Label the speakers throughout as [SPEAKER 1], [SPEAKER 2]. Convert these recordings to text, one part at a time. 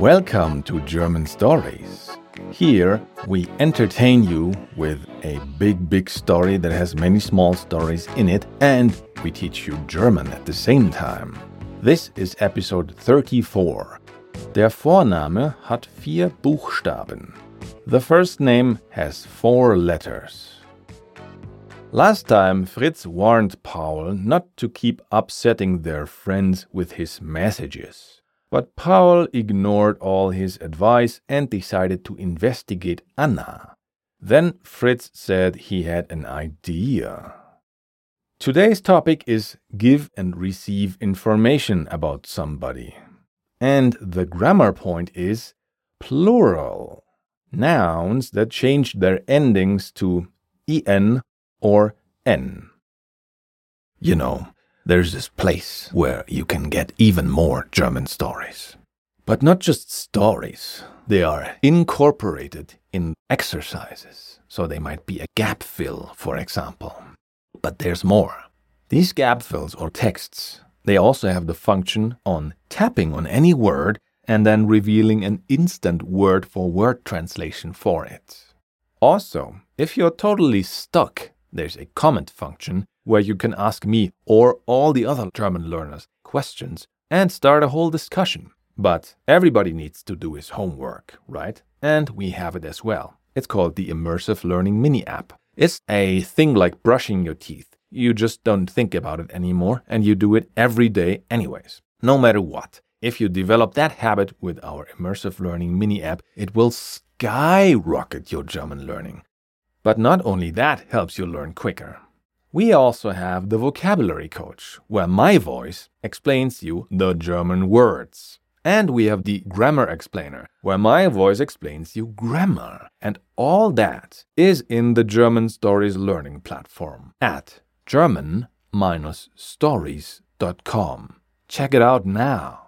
[SPEAKER 1] Welcome to German Stories. Here we entertain you with a big, big story that has many small stories in it, and we teach you German at the same time. This is episode 34. Der Vorname hat vier Buchstaben. The first name has four letters. Last time, Fritz warned Paul not to keep upsetting their friends with his messages. But Paul ignored all his advice and decided to investigate Anna. Then Fritz said he had an idea. Today's topic is give and receive information about somebody. And the grammar point is plural. Nouns that change their endings to en or N. You know, there's this place where you can get even more German stories. But not just stories, they are incorporated in exercises. So they might be a gap fill, for example. But there's more. These gap fills or texts, they also have the function on tapping on any word and then revealing an instant word for word translation for it. Also, if you're totally stuck there's a comment function where you can ask me or all the other German learners questions and start a whole discussion. But everybody needs to do his homework, right? And we have it as well. It's called the Immersive Learning Mini App. It's a thing like brushing your teeth. You just don't think about it anymore and you do it every day, anyways, no matter what. If you develop that habit with our Immersive Learning Mini App, it will skyrocket your German learning. But not only that helps you learn quicker. We also have the vocabulary coach, where my voice explains you the German words. And we have the grammar explainer, where my voice explains you grammar. And all that is in the German Stories learning platform at german-stories.com. Check it out now.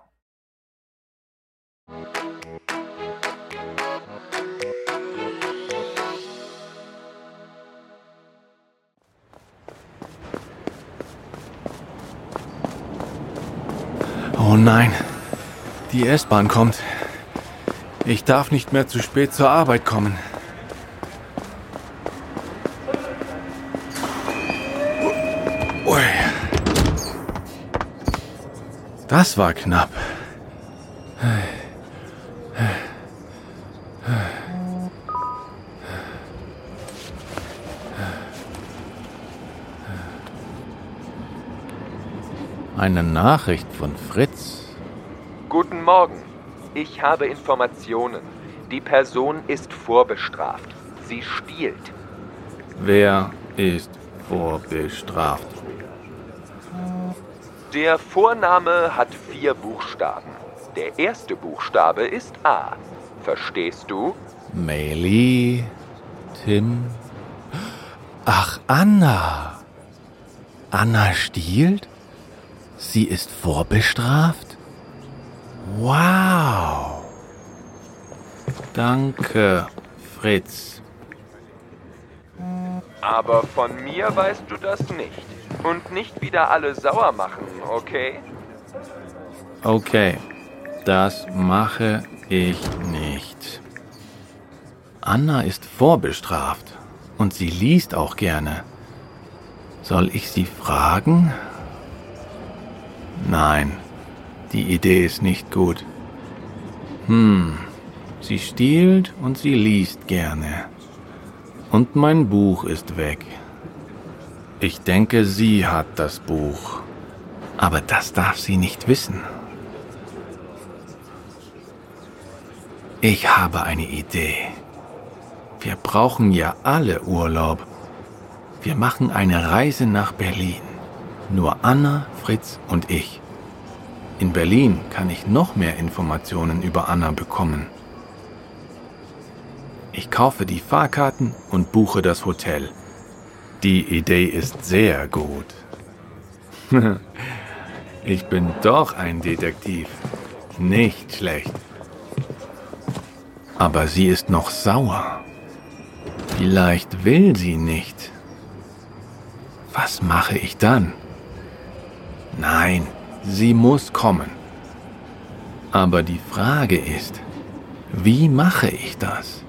[SPEAKER 2] Oh nein, die S-Bahn kommt. Ich darf nicht mehr zu spät zur Arbeit kommen. Ui. Das war knapp.
[SPEAKER 1] Eine Nachricht von Fritz.
[SPEAKER 3] Guten Morgen. Ich habe Informationen. Die Person ist vorbestraft. Sie stiehlt.
[SPEAKER 1] Wer ist vorbestraft?
[SPEAKER 3] Der Vorname hat vier Buchstaben. Der erste Buchstabe ist A. Verstehst du?
[SPEAKER 1] Meli, Tim. Ach, Anna. Anna stiehlt? Sie ist vorbestraft? Wow. Danke, Fritz.
[SPEAKER 3] Aber von mir weißt du das nicht. Und nicht wieder alle sauer machen, okay?
[SPEAKER 1] Okay, das mache ich nicht. Anna ist vorbestraft und sie liest auch gerne. Soll ich sie fragen? Nein, die Idee ist nicht gut. Hm, sie stiehlt und sie liest gerne. Und mein Buch ist weg. Ich denke, sie hat das Buch. Aber das darf sie nicht wissen. Ich habe eine Idee. Wir brauchen ja alle Urlaub. Wir machen eine Reise nach Berlin. Nur Anna, Fritz und ich. In Berlin kann ich noch mehr Informationen über Anna bekommen. Ich kaufe die Fahrkarten und buche das Hotel. Die Idee ist sehr gut. ich bin doch ein Detektiv. Nicht schlecht. Aber sie ist noch sauer. Vielleicht will sie nicht. Was mache ich dann? Sie muss kommen.
[SPEAKER 2] Aber die Frage ist, wie mache ich das?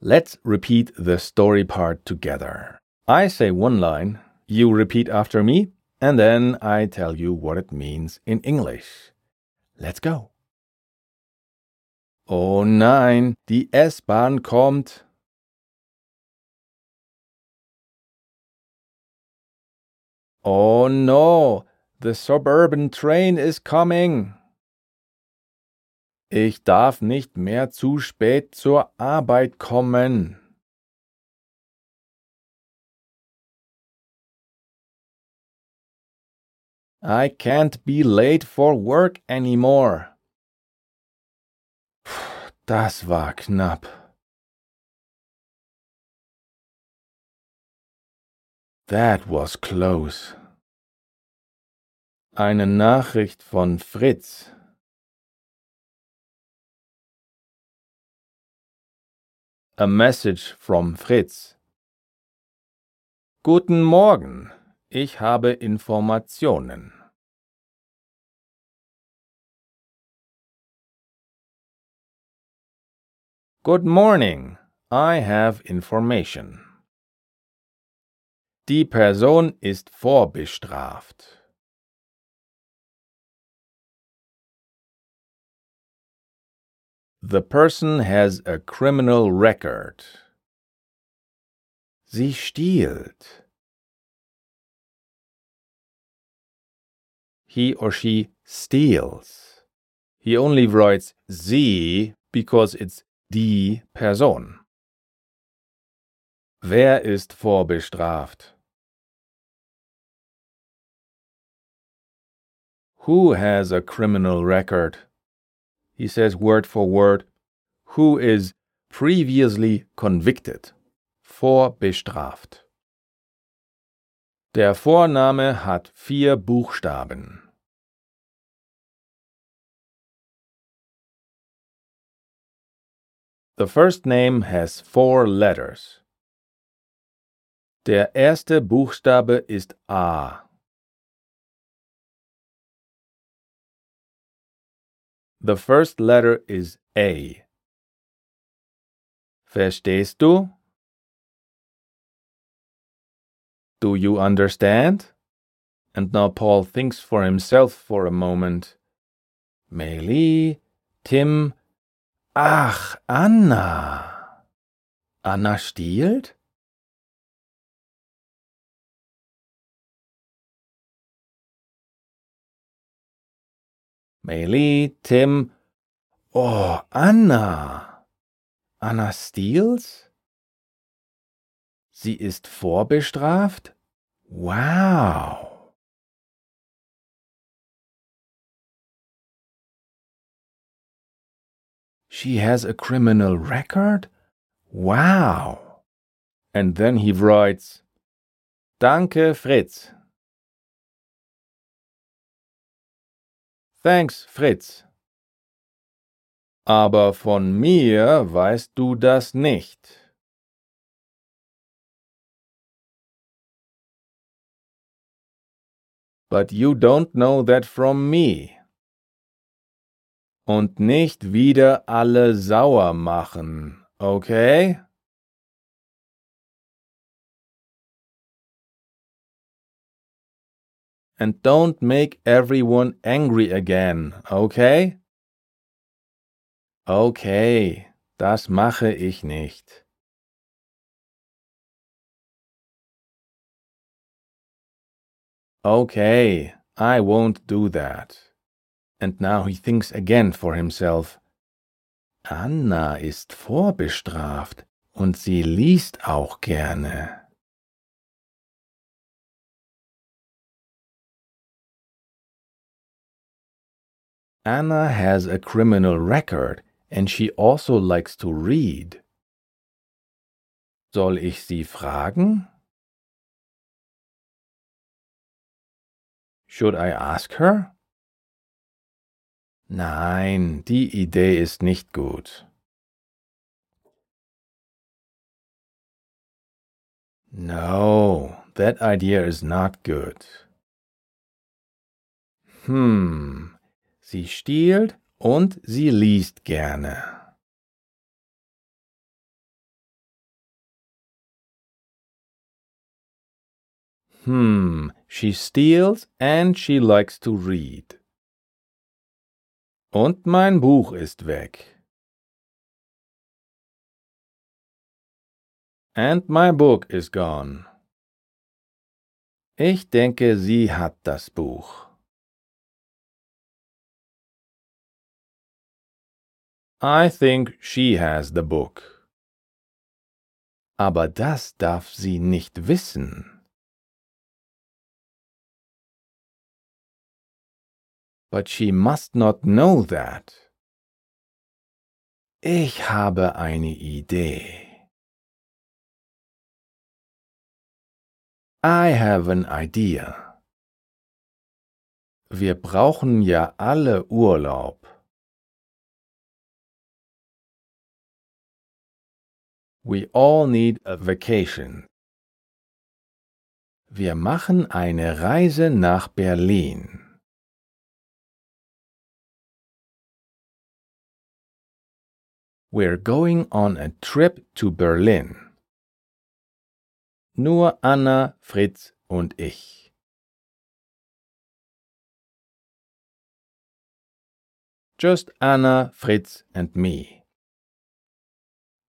[SPEAKER 1] Let's repeat the story part together. I say one line, you repeat after me, and then I tell you what it means in English. Let's go. Oh nein, die S-Bahn kommt. Oh no, the suburban train is coming. Ich darf nicht mehr zu spät zur Arbeit kommen. I can't be late for work anymore. Das war knapp. That was close. Eine Nachricht von Fritz. A message from Fritz. Guten Morgen, ich habe Informationen. Good morning, I have information. Die Person ist vorbestraft. The person has a criminal record. Sie stiehlt. He or she steals. He only writes sie because it's die Person. Wer ist vorbestraft? Who has a criminal record? he says word for word, who is previously convicted, vorbestraft. Der Vorname hat vier Buchstaben. The first name has four letters. Der erste Buchstabe ist A. The first letter is A. Verstehst du? Do you understand? And now Paul thinks for himself for a moment. Meili, Tim, ach, Anna. Anna stiehlt? Meili, Tim. Oh, Anna. Anna Steels? Sie ist vorbestraft? Wow. She has a criminal record? Wow. And then he writes, Danke, Fritz. Thanks, Fritz. Aber von mir weißt du das nicht. But you don't know that from me. Und nicht wieder alle sauer machen, okay? and don't make everyone angry again, okay? Okay, das mache ich nicht. Okay, I won't do that. And now he thinks again for himself. Anna ist vorbestraft und sie liest auch gerne. Anna has a criminal record and she also likes to read. Soll ich sie fragen? Should I ask her? Nein, die Idee ist nicht gut. No, that idea is not good. Hm, sie stiehlt und sie liest gerne. Hm, she steals and she likes to read. Und mein Buch ist weg. And my book is gone. Ich denke, sie hat das Buch. I think she has the book. Aber das darf sie nicht wissen. But she must not know that. Ich habe eine Idee. I have an idea. Wir brauchen ja alle Urlaub. We all need a vacation. Wir machen eine Reise nach Berlin. We're going on a trip to Berlin. Nur Anna, Fritz und ich. Just Anna, Fritz and me.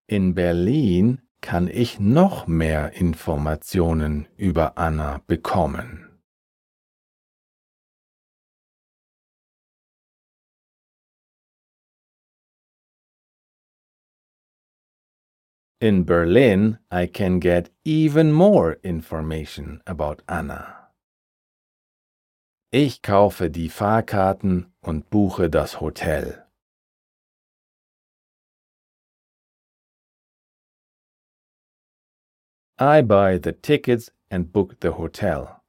[SPEAKER 1] In Berlin kann ich noch mehr Informationen über Anna bekommen. In Berlin, I can get even more information about Anna. Ich kaufe die Fahrkarten und buche das Hotel. I buy the tickets and book the hotel.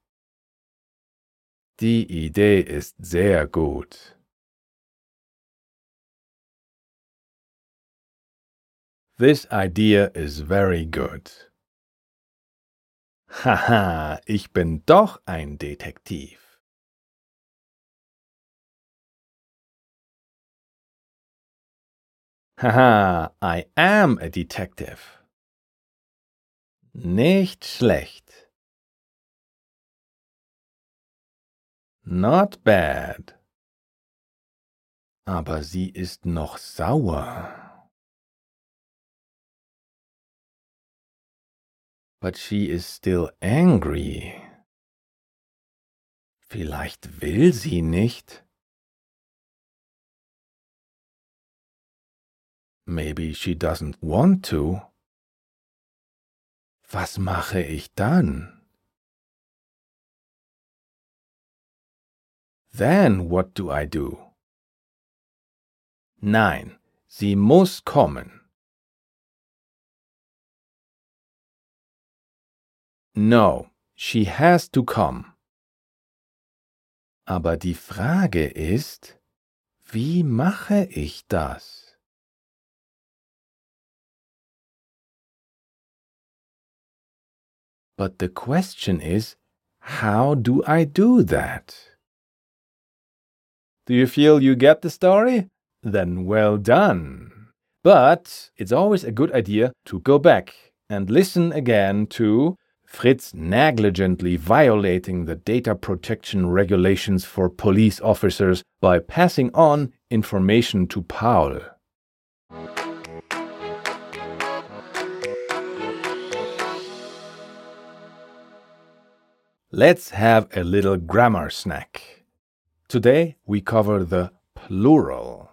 [SPEAKER 1] Die Idee ist sehr gut. This idea is very good. Haha, ich bin doch ein Detektiv. Haha, I am a detective. Nicht schlecht. Not bad. Aber sie ist noch sauer. But she is still angry. Vielleicht will sie nicht. Maybe she doesn't want to. Was mache ich dann? Then what do I do? Nein, sie muss kommen. No, she has to come. Aber die Frage ist, wie mache ich das? But the question is, how do I do that? Do you feel you get the story? Then well done. But it's always a good idea to go back and listen again to Fritz negligently violating the data protection regulations for police officers by passing on information to Paul. Let's have a little grammar snack. Today we cover the plural.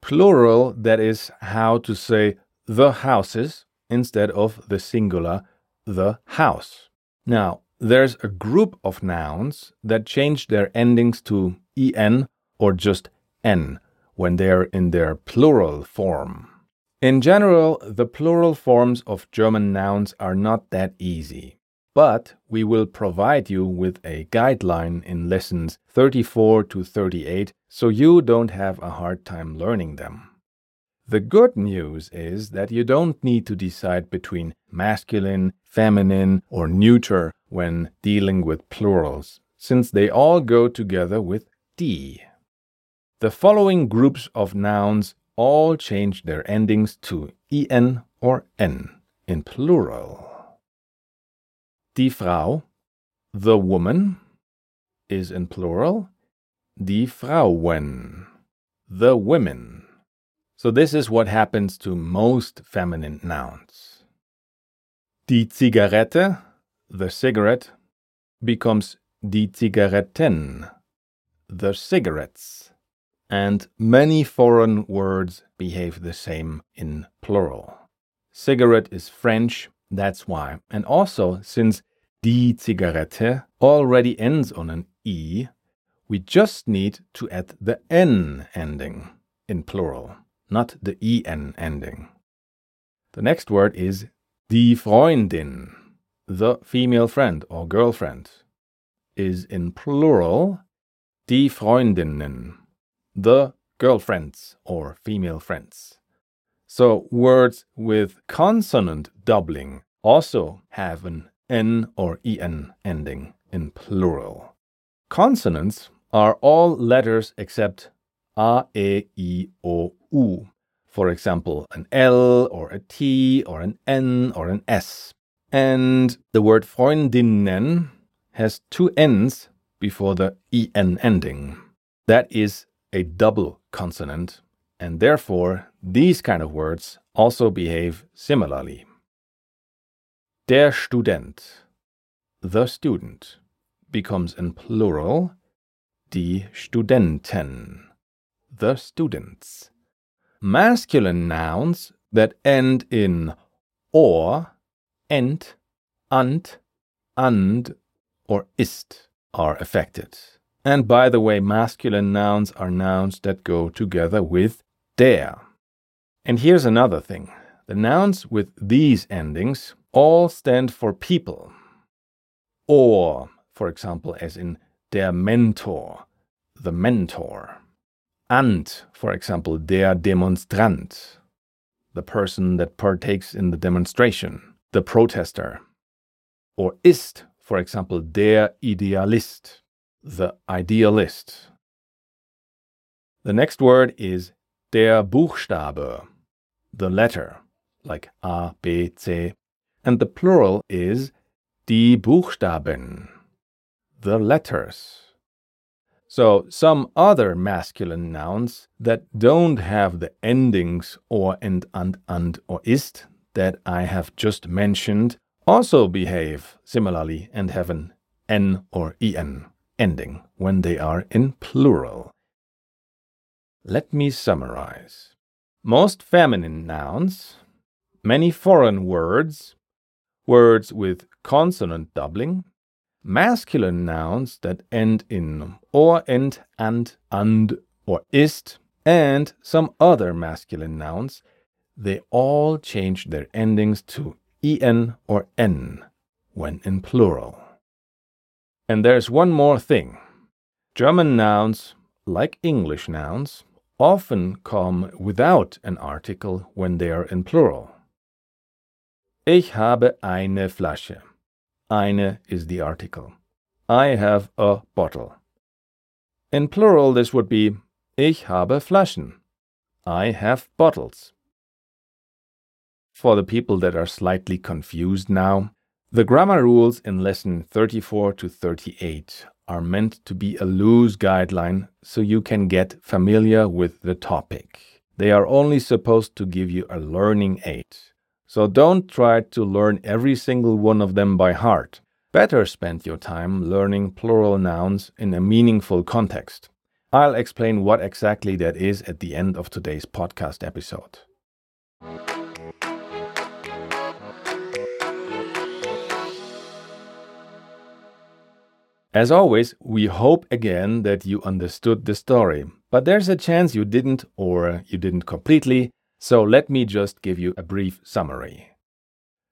[SPEAKER 1] Plural, that is how to say the houses instead of the singular the house. Now, there's a group of nouns that change their endings to en or just n when they're in their plural form. In general, the plural forms of German nouns are not that easy, but we will provide you with a guideline in lessons 34 to 38 so you don't have a hard time learning them. The good news is that you don't need to decide between masculine, feminine, or neuter when dealing with plurals, since they all go together with die. The following groups of nouns all change their endings to en or n in plural. Die Frau, the woman, is in plural. Die Frauen, the women. So this is what happens to most feminine nouns. Die Zigarette, the cigarette, becomes die Zigaretten, the cigarettes. And many foreign words behave the same in plural. Cigarette is French, that's why. And also, since die Zigarette already ends on an E, we just need to add the N ending in plural, not the EN ending. The next word is die Freundin, the female friend or girlfriend, is in plural die Freundinnen, the girlfriends or female friends. So words with consonant doubling also have an N or EN ending in plural. Consonants are all letters except A, E, I, O, U. For example, an L or a T or an N or an S. And the word Freundinnen has two N's before the EN ending. That is a double consonant, and therefore these kind of words also behave similarly. Der Student, the student, becomes in plural die Studenten, the students. Masculine nouns that end in or, ent, ant, and, or ist are affected. And by the way, masculine nouns are nouns that go together with der. And here's another thing the nouns with these endings all stand for people. Or, for example, as in der Mentor, the mentor. And, for example, der Demonstrant, the person that partakes in the demonstration, the protester. Or ist, for example, der Idealist, the idealist. The next word is der Buchstabe, the letter, like A, B, C, and the plural is die Buchstaben, the letters. So, some other masculine nouns that don't have the endings or and, and, and, or ist that I have just mentioned also behave similarly and have an n or en ending when they are in plural. Let me summarize. Most feminine nouns, many foreign words, words with consonant doubling, masculine nouns that end in or, end, and, and, or ist, and some other masculine nouns, they all change their endings to en or n when in plural. And there's one more thing. German nouns, like English nouns, often come without an article when they are in plural. Ich habe eine Flasche. Eine is the article. I have a bottle. In plural, this would be Ich habe Flaschen. I have bottles. For the people that are slightly confused now, the grammar rules in lesson 34 to 38 are meant to be a loose guideline so you can get familiar with the topic. They are only supposed to give you a learning aid. So don't try to learn every single one of them by heart. Better spend your time learning plural nouns in a meaningful context. I'll explain what exactly that is at the end of today's podcast episode. As always, we hope again that you understood the story, but there's a chance you didn't or you didn't completely, so let me just give you a brief summary.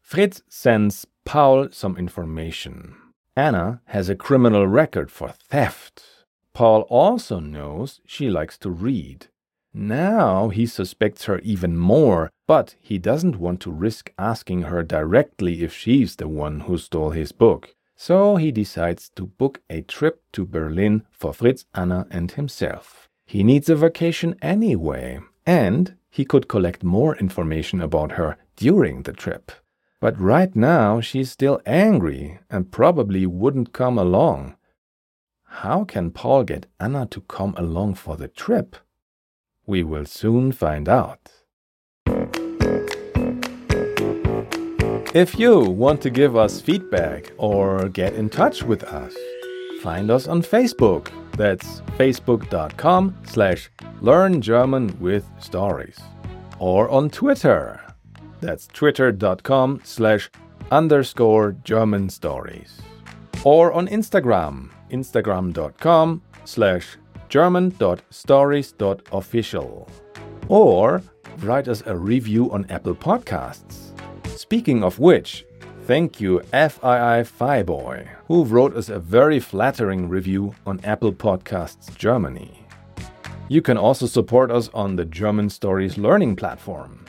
[SPEAKER 1] Fritz sends Paul some information. Anna has a criminal record for theft. Paul also knows she likes to read. Now he suspects her even more, but he doesn't want to risk asking her directly if she's the one who stole his book. So he decides to book a trip to Berlin for Fritz, Anna, and himself. He needs a vacation anyway, and he could collect more information about her during the trip. But right now she's still angry and probably wouldn't come along. How can Paul get Anna to come along for the trip? We will soon find out. If you want to give us feedback or get in touch with us, find us on Facebook. That's facebook.com slash learn German with stories. Or on Twitter. That's twitter.com slash underscore German stories. Or on Instagram, instagram.com slash german.stories.official. Or write us a review on Apple Podcasts. Speaking of which, thank you FII Fiboy, who wrote us a very flattering review on Apple Podcasts Germany. You can also support us on the German Stories Learning platform.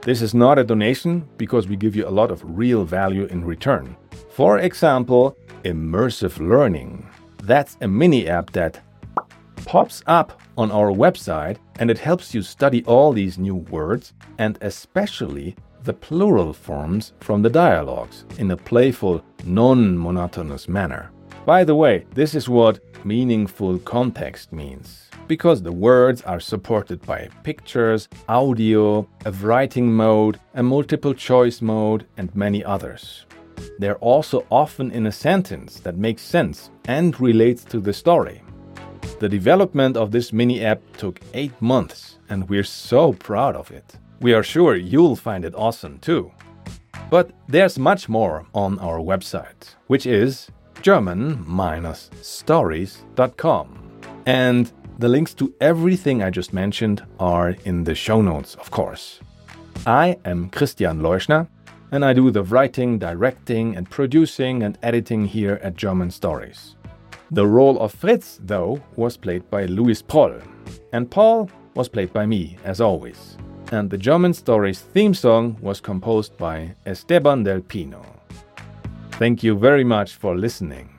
[SPEAKER 1] This is not a donation because we give you a lot of real value in return. For example, immersive learning. That's a mini app that pops up on our website and it helps you study all these new words and especially the plural forms from the dialogues in a playful, non monotonous manner. By the way, this is what meaningful context means, because the words are supported by pictures, audio, a writing mode, a multiple choice mode, and many others. They're also often in a sentence that makes sense and relates to the story. The development of this mini app took 8 months, and we're so proud of it. We are sure you'll find it awesome too. But there's much more on our website, which is german-stories.com. And the links to everything I just mentioned are in the show notes, of course. I am Christian Leuschner, and I do the writing, directing, and producing and editing here at German Stories. The role of Fritz, though, was played by Louis Proll, and Paul was played by me, as always and the German Stories theme song was composed by Esteban del Pino. Thank you very much for listening.